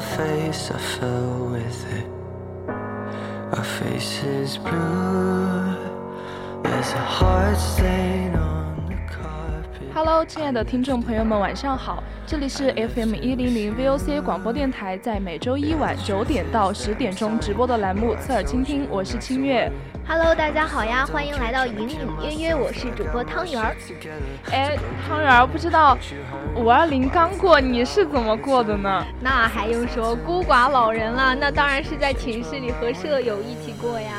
Face, I fell with it. Our faces blue. There's a heart stain on. Hello，亲爱的听众朋友们，晚上好！这里是 FM 一零零 VOC 广播电台，在每周一晚九点到十点钟直播的栏目《侧耳倾听》，我是清月。Hello，大家好呀，欢迎来到隐隐约约，我是主播汤圆儿。哎，汤圆儿，不知道五二零刚过，你是怎么过的呢？那还用说，孤寡老人了，那当然是在寝室里和舍友一起过呀。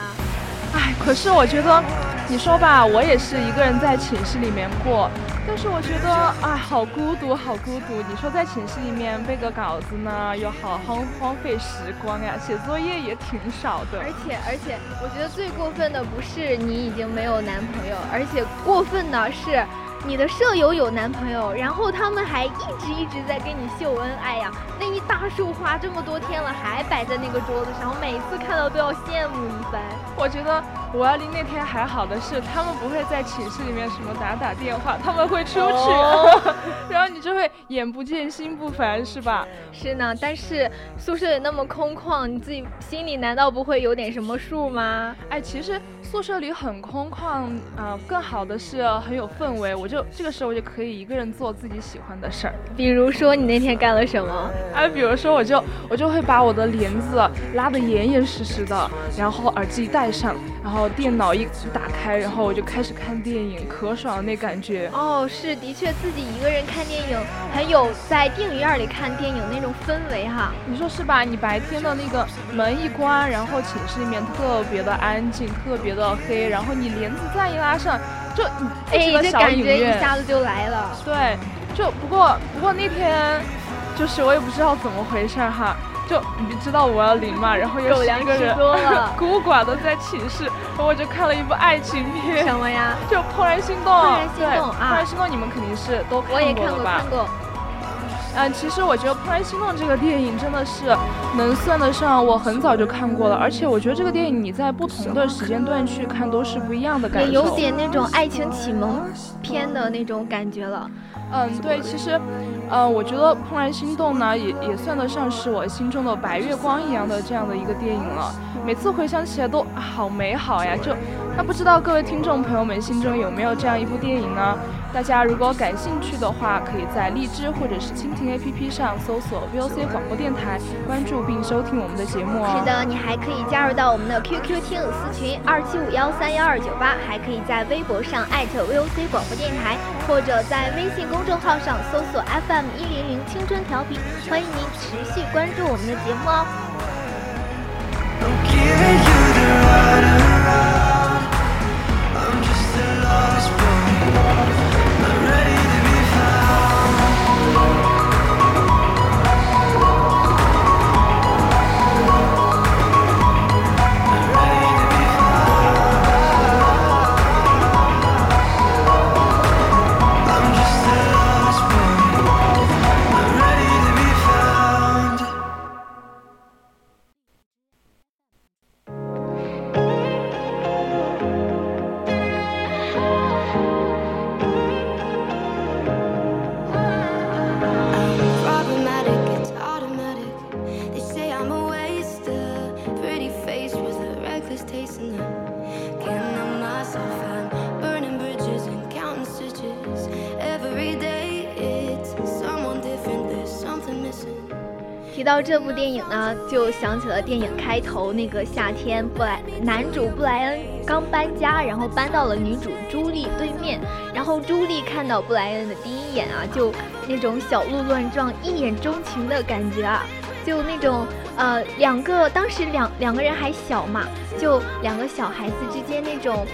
哎，可是我觉得，你说吧，我也是一个人在寝室里面过，但是我觉得，哎，好孤独，好孤独。你说在寝室里面背个稿子呢，又好荒荒废时光呀，写作业也挺少的。而且而且，我觉得最过分的不是你已经没有男朋友，而且过分的是。你的舍友有男朋友，然后他们还一直一直在跟你秀恩爱呀。那一大束花这么多天了，还摆在那个桌子上，我每次看到都要羡慕一番。我觉得五二零那天还好的是，他们不会在寝室里面什么打打电话，他们会出去，哦、然后你就会眼不见心不烦，是吧？是呢，但是宿舍里那么空旷，你自己心里难道不会有点什么数吗？哎，其实宿舍里很空旷啊、呃，更好的是很有氛围。我就这个时候我就可以一个人做自己喜欢的事儿，比如说你那天干了什么？哎，比如说我就我就会把我的帘子拉得严严实实的，然后耳机戴上，然后电脑一打开，然后我就开始看电影，可爽了那感觉。哦，是的确自己一个人看电影，很有在电影院里看电影那种氛围哈。你说是吧？你白天的那个门一关，然后寝室里面特别的安静，特别的黑，然后你帘子再一拉上。就哎，这感觉一下子就来了。对，就不过不过那天，就是我也不知道怎么回事哈，就你知道我要领嘛，然后又是一个人 孤寡的在寝室，然后我就看了一部爱情片。什么呀？就《怦然心动》。怦然心动啊！怦然心动，你们肯定是都我也看过吧？看过。嗯，其实我觉得《怦然心动》这个电影真的是能算得上我很早就看过了，而且我觉得这个电影你在不同的时间段去看都是不一样的感受，也有点那种爱情启蒙片的那种感觉了。嗯，对，其实，呃，我觉得《怦然心动》呢，也也算得上是我心中的白月光一样的这样的一个电影了。每次回想起来都好美好呀！就那不知道各位听众朋友们心中有没有这样一部电影呢？大家如果感兴趣的话，可以在荔枝或者是蜻蜓 APP 上搜索 VOC 广播电台，关注并收听我们的节目哦。是的，你还可以加入到我们的 QQ 听友私群二七五幺三幺二九八，还可以在微博上艾特 VOC 广播电台，或者在微信公众号上搜索 FM 一零零青春调频，欢迎您持续关注我们的节目哦。到这部电影呢，就想起了电影开头那个夏天，布莱男主布莱恩刚搬家，然后搬到了女主朱莉对面，然后朱莉看到布莱恩的第一眼啊，就那种小鹿乱撞、一眼钟情的感觉啊，就那种呃，两个当时两两个人还小嘛，就两个小孩子之间那种。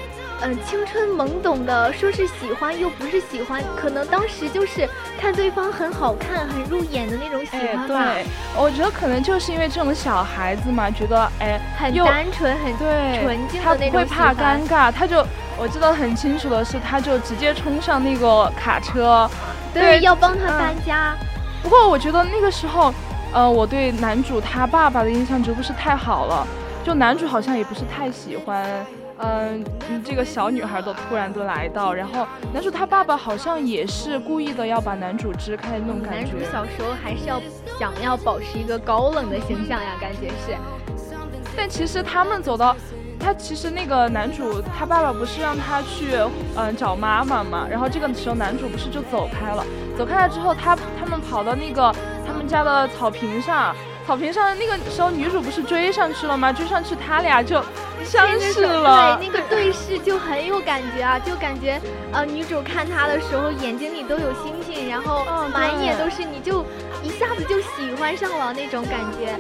嗯，青春懵懂的，说是喜欢又不是喜欢，可能当时就是看对方很好看、很入眼的那种喜欢吧。对，我觉得可能就是因为这种小孩子嘛，觉得哎，很单纯、很对纯净的那种。他不会怕尴尬，他就我记得很清楚的是，他就直接冲上那个卡车，对，要帮他搬家。不过我觉得那个时候，呃，我对男主他爸爸的印象就不是太好了，就男主好像也不是太喜欢。嗯，这个小女孩都突然都来到，然后男主他爸爸好像也是故意的要把男主支开那种感觉。男主小时候还是要想要保持一个高冷的形象呀，感觉是。但其实他们走到，他其实那个男主他爸爸不是让他去嗯找妈妈嘛，然后这个时候男主不是就走开了，走开了之后他他们跑到那个他们家的草坪上。草坪上那个时候，女主不是追上去了吗？追上去，他俩就相视了。对，那个对视就很有感觉啊，就感觉呃，女主看他的时候眼睛里都有星星，然后满眼都是，你就一下子就喜欢上了那种感觉。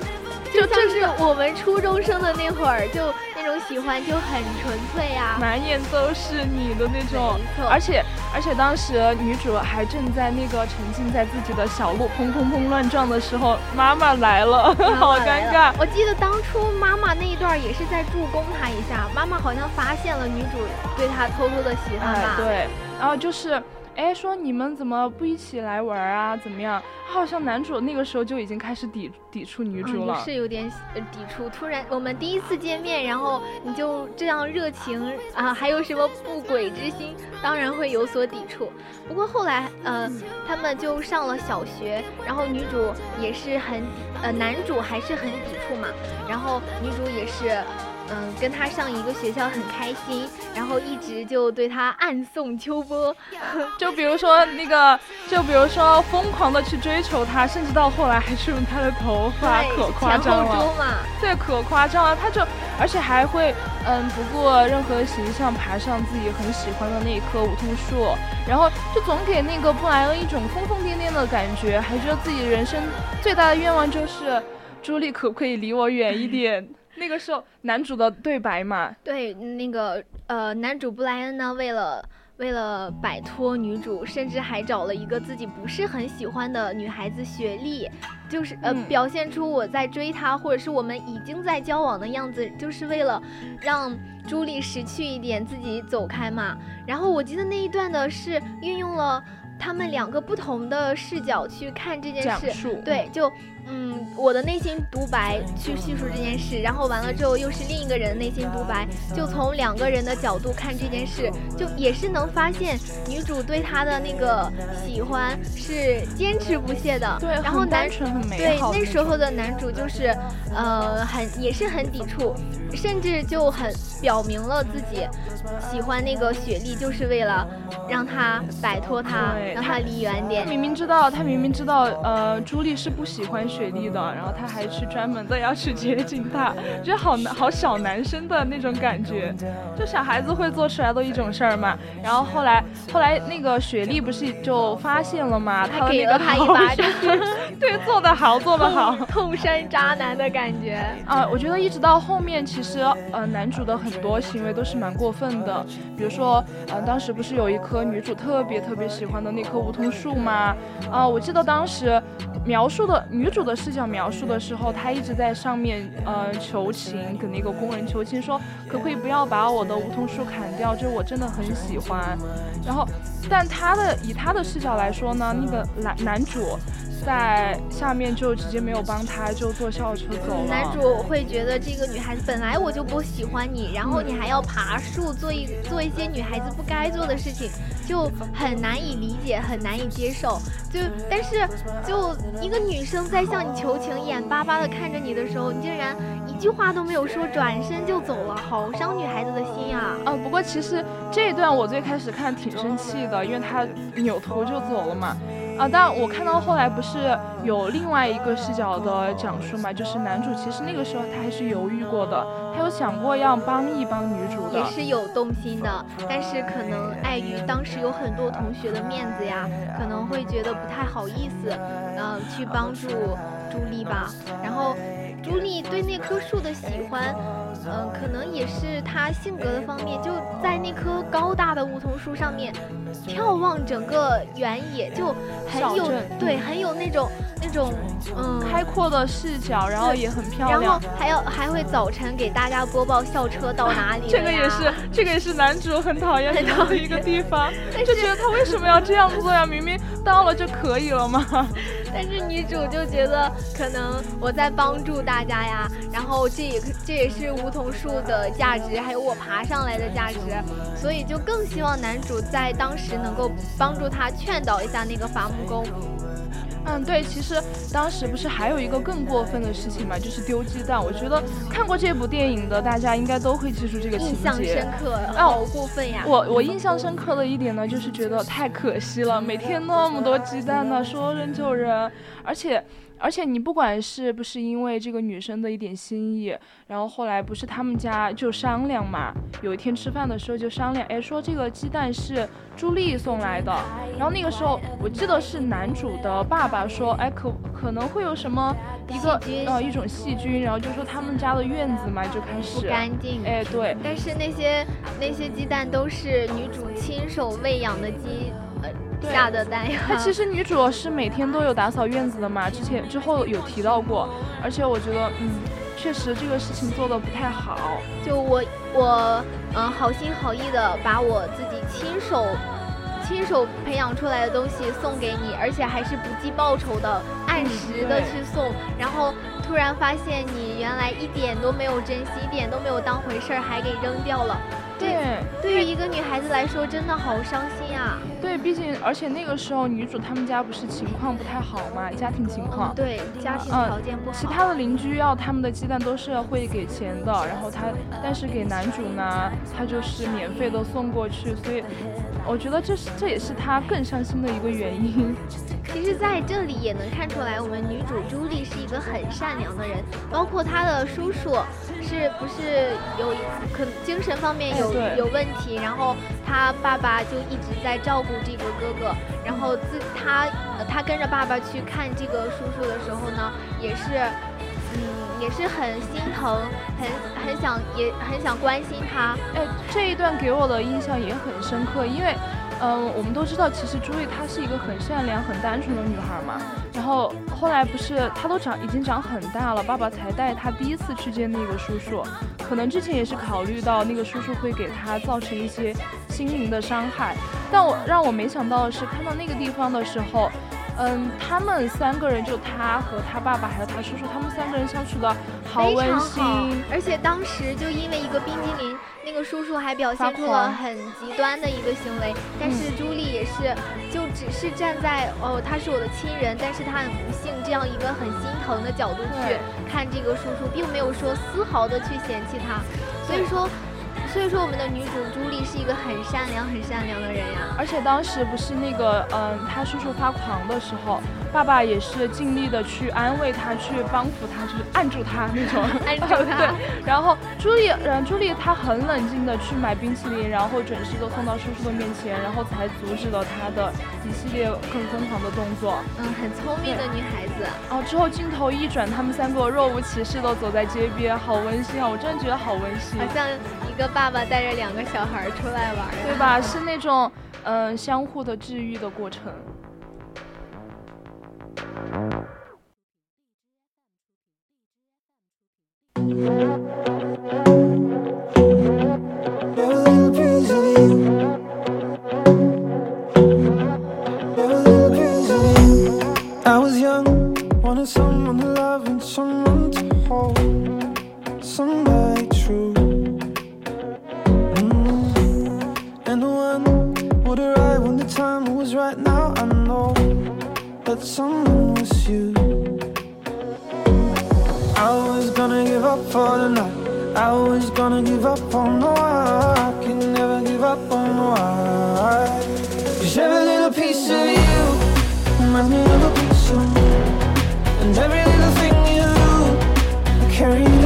就像是我们初中生的那会儿，就那种喜欢就很纯粹呀，满眼都是你的那种。而且而且当时女主还正在那个沉浸在自己的小鹿砰砰砰乱撞的时候，妈妈来了，好尴尬。我记得当初妈妈那一段也是在助攻她一下，妈妈好像发现了女主对她偷偷的喜欢吧。对，然后就是。哎，说你们怎么不一起来玩啊？怎么样？好像男主那个时候就已经开始抵抵触女主了，是有点抵触。突然我们第一次见面，然后你就这样热情啊，还有什么不轨之心？当然会有所抵触。不过后来，呃，他们就上了小学，然后女主也是很，呃，男主还是很抵触嘛，然后女主也是。嗯，跟他上一个学校很开心，然后一直就对他暗送秋波，就比如说那个，就比如说疯狂的去追求他，甚至到后来还去用他的头发，可夸张了。对，可夸张了。他就而且还会，嗯，不顾任何形象爬上自己很喜欢的那一棵梧桐树，然后就总给那个布莱恩一种疯疯癫癫的感觉，还觉得自己人生最大的愿望就是朱莉可不可以离我远一 点。那个时候，男主的对白嘛，对，那个呃，男主布莱恩呢，为了为了摆脱女主，甚至还找了一个自己不是很喜欢的女孩子雪莉，就是呃，表现出我在追她，或者是我们已经在交往的样子，就是为了让朱莉识趣一点，自己走开嘛。然后我记得那一段的是运用了他们两个不同的视角去看这件事，对，就。嗯，我的内心独白去叙述这件事，然后完了之后又是另一个人的内心独白，就从两个人的角度看这件事，就也是能发现女主对他的那个喜欢是坚持不懈的。对，然后男对那时候的男主就是，呃，很也是很抵触，甚至就很表明了自己喜欢那个雪莉，就是为了让她摆脱他，让他离远点。他明明知道，他明明知道，呃，朱莉是不喜欢。雪莉的，然后他还去专门的要去接近她，觉得好男好小男生的那种感觉，就小孩子会做出来的一种事儿嘛。然后后来后来那个雪莉不是就发现了吗？他给了他一巴掌，对，做得好，做得好，痛山渣男的感觉啊！我觉得一直到后面，其实呃男主的很多行为都是蛮过分的，比如说呃当时不是有一棵女主特别特别喜欢的那棵梧桐树吗？啊，我记得当时描述的女主。的视角描述的时候，他一直在上面，呃，求情，给那个工人求情，说可不可以不要把我的梧桐树砍掉，就我真的很喜欢。然后，但他的以他的视角来说呢，那个男男主。在下面就直接没有帮他，就坐校车走了。男主会觉得这个女孩子本来我就不喜欢你，然后你还要爬树，做一做一些女孩子不该做的事情，就很难以理解，很难以接受。就但是就一个女生在向你求情，眼巴巴的看着你的时候，你竟然一句话都没有说，转身就走了，好伤女孩子的心啊！呃，不过其实这一段我最开始看挺生气的，因为他扭头就走了嘛。啊，但我看到后来不是有另外一个视角的讲述嘛，就是男主其实那个时候他还是犹豫过的，他有想过要帮一帮女主的，也是有动心的，但是可能碍于当时有很多同学的面子呀，可能会觉得不太好意思，嗯，去帮助朱莉吧。然后朱莉对那棵树的喜欢。嗯，可能也是他性格的方面，就在那棵高大的梧桐树上面，眺望整个原野，就很有对，很有那种那种嗯开阔的视角，然后也很漂亮。然后还要还会早晨给大家播报校车到哪里。这个也是，这个也是男主很讨厌的一个地方，就觉得他为什么要这样做呀？明明到了就可以了嘛。但是女主就觉得可能我在帮助大家呀，然后这也这也是梧桐树的价值，还有我爬上来的价值，所以就更希望男主在当时能够帮助他劝导一下那个伐木工。嗯，对，其实当时不是还有一个更过分的事情嘛，就是丢鸡蛋。我觉得看过这部电影的大家应该都会记住这个情节，印象深刻，好过分呀！我我印象深刻的一点呢，就是觉得太可惜了，每天那么多鸡蛋呢，说扔就扔，而且。而且你不管是不是因为这个女生的一点心意，然后后来不是他们家就商量嘛，有一天吃饭的时候就商量，哎，说这个鸡蛋是朱莉送来的，然后那个时候我记得是男主的爸爸说，哎，可可能会有什么一个呃一种细菌，然后就说他们家的院子嘛就开始不干净，哎对，但是那些那些鸡蛋都是女主亲手喂养的鸡。下的单呀，她其实女主是每天都有打扫院子的嘛，之前之后有提到过，而且我觉得，嗯，确实这个事情做的不太好。就我我嗯好心好意的把我自己亲手亲手培养出来的东西送给你，而且还是不计报酬的，按时的去送，然后突然发现你原来一点都没有珍惜，一点都没有当回事儿，还给扔掉了。对，对于一个女孩子来说，真的好伤心啊。对，毕竟而且那个时候女主他们家不是情况不太好嘛，家庭情况。对，家庭条件不好。其他的邻居要他们的鸡蛋都是会给钱的，然后他但是给男主呢，他就是免费的送过去，所以我觉得这是这也是他更伤心的一个原因。其实在这里也能看出来，我们女主朱莉是一个很善良的人，包括她的叔叔是不是有可精神方面有有问题，然后她爸爸就一直在照顾这个哥哥，然后自她她跟着爸爸去看这个叔叔的时候呢，也是嗯也是很心疼，很很想也很想关心他。哎，这一段给我的印象也很深刻，因为。嗯，我们都知道，其实朱莉她是一个很善良、很单纯的女孩嘛。然后后来不是她都长已经长很大了，爸爸才带她第一次去见那个叔叔。可能之前也是考虑到那个叔叔会给她造成一些心灵的伤害，但我让我没想到的是，看到那个地方的时候。嗯，他们三个人就他和他爸爸还有他叔叔，他们三个人相处的好温馨。而且当时就因为一个冰激凌，那个叔叔还表现出了很极端的一个行为。但是朱莉也是，就只是站在哦，他是我的亲人，但是他很不幸这样一个很心疼的角度去看这个叔叔，并没有说丝毫的去嫌弃他。所以说。所以说，我们的女主朱莉是一个很善良、很善良的人呀。而且当时不是那个，嗯，他叔叔发狂的时候，爸爸也是尽力的去安慰他，去帮扶他，就是按住他那种，按住他。对。然后朱莉，嗯，朱莉她很冷静的去买冰淇淋，然后准时的送到叔叔的面前，然后才阻止了他的一系列更疯狂的动作。嗯，很聪明的女孩子。哦，之后镜头一转，他们三个若无其事的走在街边，好温馨啊！我真的觉得好温馨，好像一个。爸爸带着两个小孩出来玩，对吧？是那种，嗯，相互的治愈的过程。quite true. Mm. And would arrive when the time was right now? I know that someone was you. I was gonna give up for the night. I was gonna give up on the why. Can never give up on the why. Every little piece of you reminds me of a piece of me. And every little thing you do, I carry.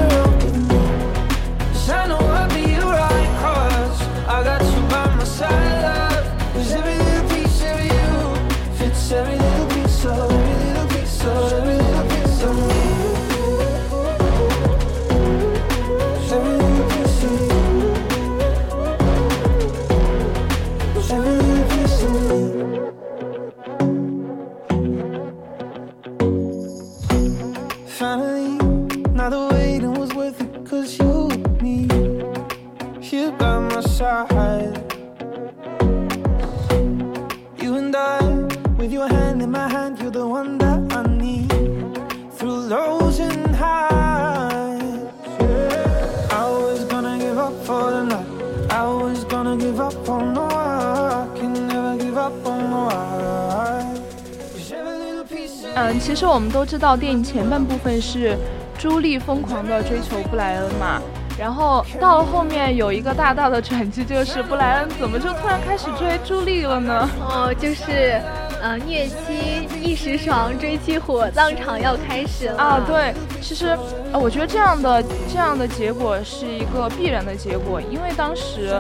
都知道，电影前半部分是朱莉疯狂的追求布莱恩嘛，然后到了后面有一个大大的转机，就是布莱恩怎么就突然开始追朱莉了呢？哦，就是，呃，虐妻一时爽，追妻火葬场要开始了啊，，对，其实呃，我觉得这样的这样的结果是一个必然的结果，因为当时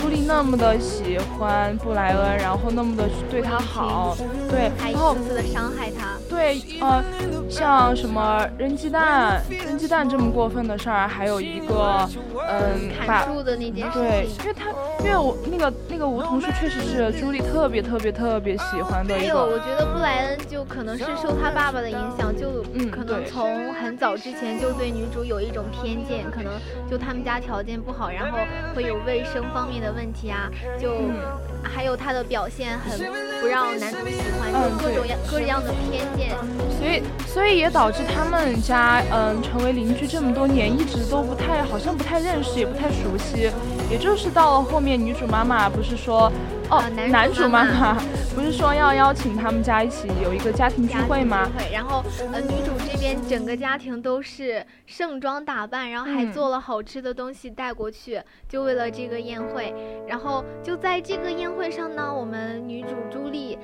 朱莉那么的喜欢布莱恩，然后那么的对他好，对，然后次次的伤害他。对，呃，像什么扔鸡蛋、扔鸡蛋这么过分的事儿，还有一个，嗯，把砍树的那件事对，情。因为他，因为我那个那个梧桐树确实是朱莉特别特别特别喜欢的还有，我觉得布莱恩就可能是受他爸爸的影响，就嗯可能对从很早之前就对女主有一种偏见，可能就他们家条件不好，然后会有卫生方面的问题啊，就嗯还有他的表现很不让男主喜欢，嗯就各种样各样的偏见。所以所以也导致他们家嗯成为邻居这么多年，一直都不太好像不太认识，也不太熟悉。也就是到了后面，女主妈妈不是说，哦啊，男主男主妈妈妈妈不是说要邀请他们家一起有一个家庭聚会吗？聚会然后呃，女主这边整个家庭都是盛装打扮，然后还嗯做了好吃的东西带过去，就为了这个宴会。然后就在这个宴会上呢，我们女主朱莉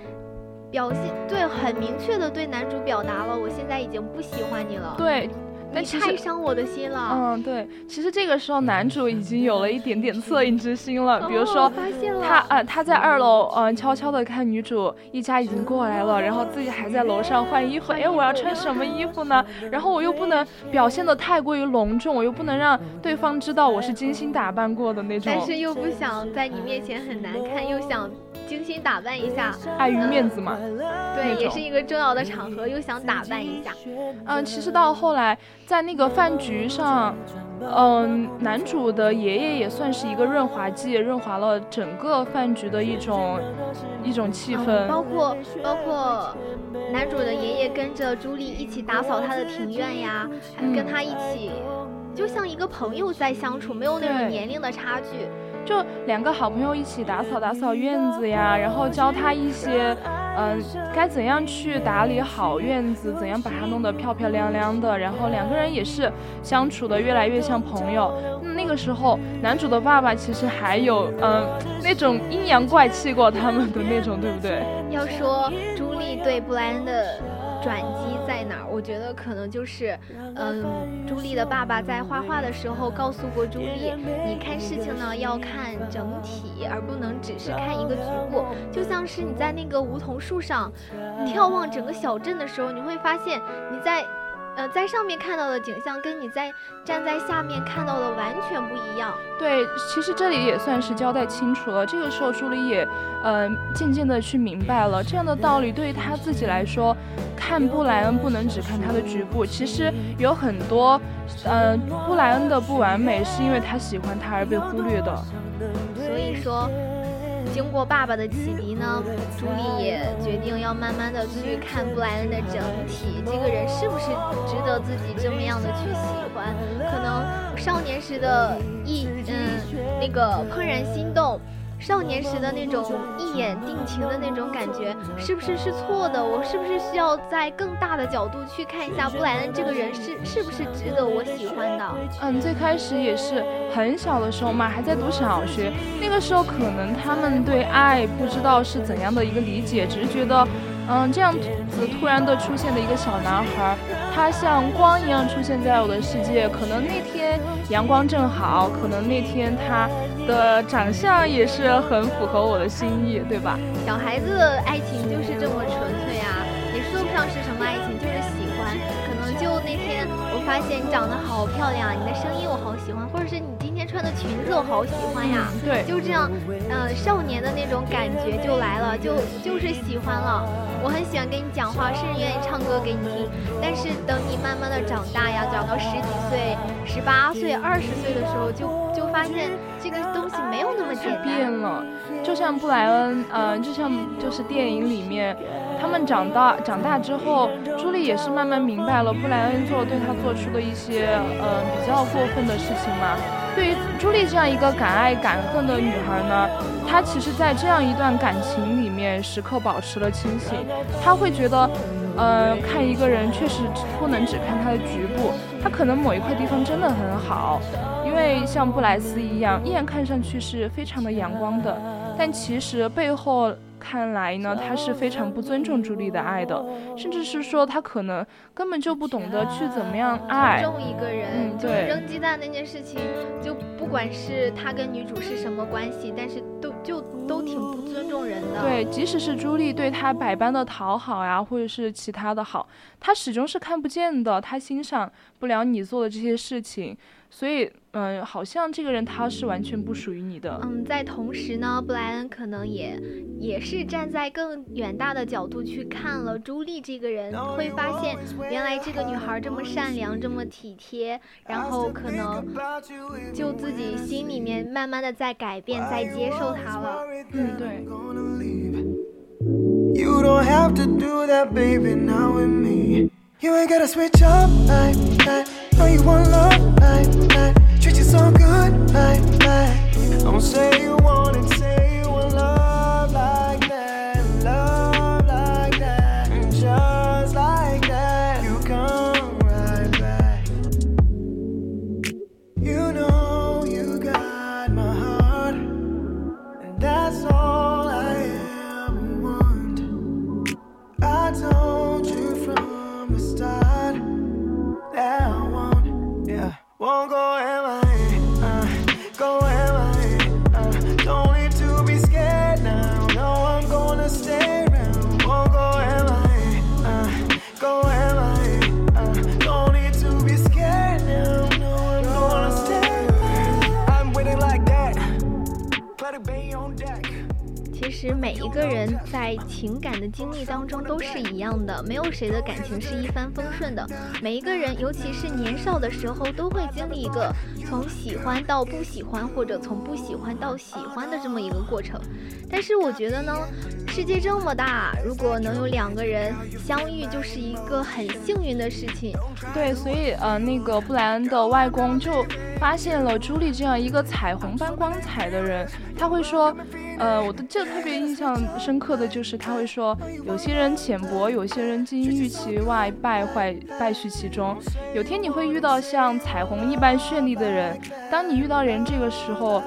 表现对很明确的对男主表达了，我现在已经不喜欢你了，对，但你其实。太伤我的心了。嗯，对，其实这个时候男主已经有了一点点恻隐之心了，比如哦说发现了他呃他在二楼嗯、呃、悄悄的看女主一家已经过来了，然后自己还在楼上换衣服，哎我要穿什么衣服呢？然后我又不能表现的太过于隆重，我又不能让对方知道我是精心打扮过的那种，但是又不想在你面前很难看，又想精心打扮一下，碍于面子嘛。对，也是一个重要的场合，又想打扮一下。嗯，其实到后来在那个饭局上。嗯，男主的爷爷也算是一个润滑剂，润滑了整个饭局的一种一种气氛。嗯包括包括男主的爷爷跟着朱莉一起打扫他的庭院呀，还嗯跟他一起，就像一个朋友在相处，没有那种年龄的差距。就两个好朋友一起打扫打扫院子呀，然后教他一些，嗯、该怎样去打理好院子，怎样把它弄得漂漂亮亮的，然后两个人也是相处的越来越像朋友。那个时候，男主的爸爸其实还有嗯、那种阴阳怪气过他们的那种，对不对？要说朱莉对布莱恩的转机在哪儿，我觉得可能就是，嗯，朱莉的爸爸在画画的时候告诉过朱莉，你看事情呢要看整体，而不能只是看一个局部。就像是你在那个梧桐树上眺望整个小镇的时候，你会发现你在。呃，在上面看到的景象跟你在站在下面看到的完全不一样。对，其实这里也算是交代清楚了。这个时候，朱莉也，嗯、渐渐的去明白了这样的道理。对于她自己来说，看布莱恩不能只看他的局部，其实有很多，呃，布莱恩的不完美是因为他喜欢他而被忽略的。所以说，经过爸爸的启迪呢，朱莉也决定要慢慢的去看布莱恩的整体，这个人是不是值得自己这么样的去喜欢？可能少年时的一嗯那个怦然心动。少年时的那种一眼定情的那种感觉，是不是是错的？我是不是需要在更大的角度去看一下布莱恩这个人是是不是值得我喜欢的？嗯，最开始也是很小的时候嘛，还在读小学，那个时候可能他们对爱不知道是怎样的一个理解，只是觉得嗯，这样子突然的出现的一个小男孩，他像光一样出现在我的世界。可能那天阳光正好，可能那天他的长相也是很符合我的心意，对吧？小孩子的爱情就是这么纯粹啊，也说不上是什么爱情，就是喜欢。可能就那天我发现你长得好漂亮，你的声音我好喜欢，或者是你今天。穿的裙子我好喜欢呀，对，就这样，呃，少年的那种感觉就来了，就就是喜欢了。我很喜欢跟你讲话，甚至愿意唱歌给你听。但是等你慢慢的长大呀，长到十几岁、十八岁、二十岁的时候，就就发现这个东西没有那么简单。变了，就像布莱恩，嗯，就像就是电影里面。他们长大长大之后，朱莉也是慢慢明白了布莱恩做对她做出的一些呃比较过分的事情嘛。对于朱莉这样一个敢爱敢恨的女孩呢，她其实，在这样一段感情里面，时刻保持了清醒。她会觉得，呃，看一个人确实不能只看他的局部，他可能某一块地方真的很好。因为像布莱斯一样，一眼看上去是非常的阳光的，但其实背后。看来呢，他是非常不尊重朱莉的爱的，甚至是说他可能根本就不懂得去怎么样爱尊重一个人。嗯，对，扔鸡蛋那件事情，就不管是他跟女主是什么关系，但是都就都挺不尊重人的。对，即使是朱莉对他百般的讨好呀，或者是其他的好，他始终是看不见的，他欣赏不了你做的这些事情。所以，嗯，好像这个人他是完全不属于你的。嗯，在同时呢，布莱恩可能也也是站在更远大的角度去看了朱莉这个人，会发现原来这个女孩这么善良，这么体贴，然后可能就自己心里面慢慢的在改变，在接受她了。嗯，对。Don't say you won't. 个人在情感的经历当中都是一样的，没有谁的感情是一帆风顺的。每一个人，尤其是年少的时候，都会经历一个从喜欢到不喜欢，或者从不喜欢到喜欢的这么一个过程。但是我觉得呢，世界这么大，如果能有两个人相遇，就是一个很幸运的事情。对，所以呃，那个布莱恩的外公就发现了朱莉这样一个彩虹般光彩的人，他会说。呃，我的这特别印象深刻的就是他会说，有些人浅薄，有些人金玉其外，败坏败絮其中。有天你会遇到像彩虹一般绚丽的人，当你遇到人这个时候，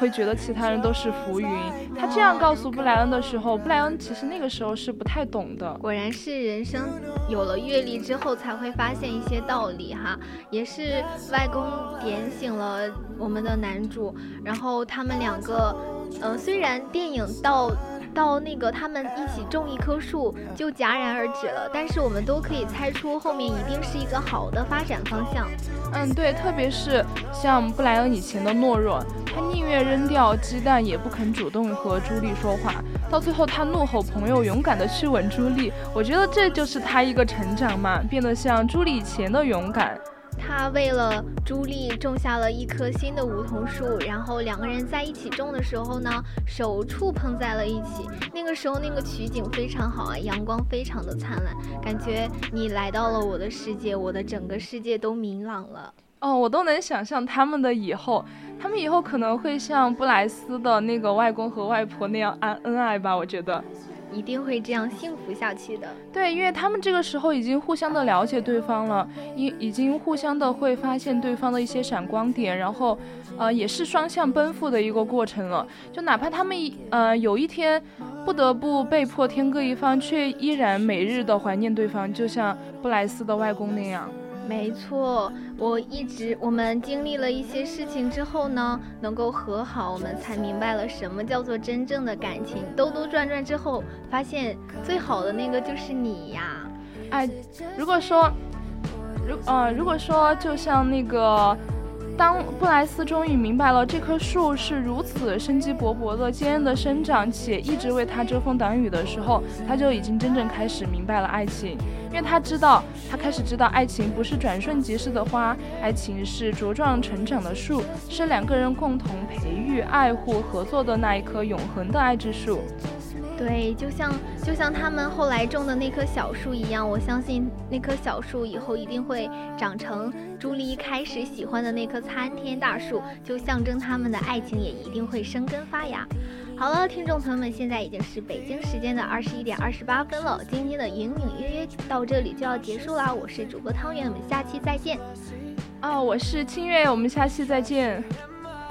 会觉得其他人都是浮云。他这样告诉布莱恩的时候，布莱恩其实那个时候是不太懂的。果然是人生有了阅历之后才会发现一些道理哈，也是外公点醒了我们的男主，然后他们两个。嗯，虽然电影到到那个他们一起种一棵树就戛然而止了，但是我们都可以猜出后面一定是一个好的发展方向。嗯，对，特别是像布莱恩以前的懦弱，他宁愿扔掉鸡蛋也不肯主动和朱莉说话，到最后他怒吼朋友，勇敢的去吻朱莉。我觉得这就是他一个成长嘛，变得像朱莉以前的勇敢。他为了朱莉种下了一棵新的梧桐树，然后两个人在一起种的时候呢，手触碰在了一起。那个时候那个取景非常好啊，阳光非常的灿烂，感觉你来到了我的世界，我的整个世界都明朗了。哦，我都能想象他们的以后，他们以后可能会像布莱斯的那个外公和外婆那样安恩爱吧？我觉得。一定会这样幸福下去的。对，因为他们这个时候已经互相的了解对方了，已已经互相的会发现对方的一些闪光点，然后，呃，也是双向奔赴的一个过程了。就哪怕他们呃有一天不得不被迫天各一方，却依然每日的怀念对方，就像布莱斯的外公那样。没错，我一直我们经历了一些事情之后呢，能够和好，我们才明白了什么叫做真正的感情。兜兜转转之后，发现最好的那个就是你呀！哎，如果说，如呃，如果说就像那个。当布莱斯终于明白了这棵树是如此生机勃勃的、坚韧的生长，且一直为他遮风挡雨的时候，他就已经真正开始明白了爱情。因为他知道，他开始知道，爱情不是转瞬即逝的花，爱情是茁壮成长的树，是两个人共同培育、爱护、合作的那一棵永恒的爱之树。对，就像就像他们后来种的那棵小树一样，我相信那棵小树以后一定会长成朱莉一开始喜欢的那棵参天大树，就象征他们的爱情也一定会生根发芽。好了，听众朋友们，现在已经是北京时间的二十一点二十八分了，今天的隐隐约约到这里就要结束了。我是主播汤圆，我们下期再见。哦，我是清月，我们下期再见。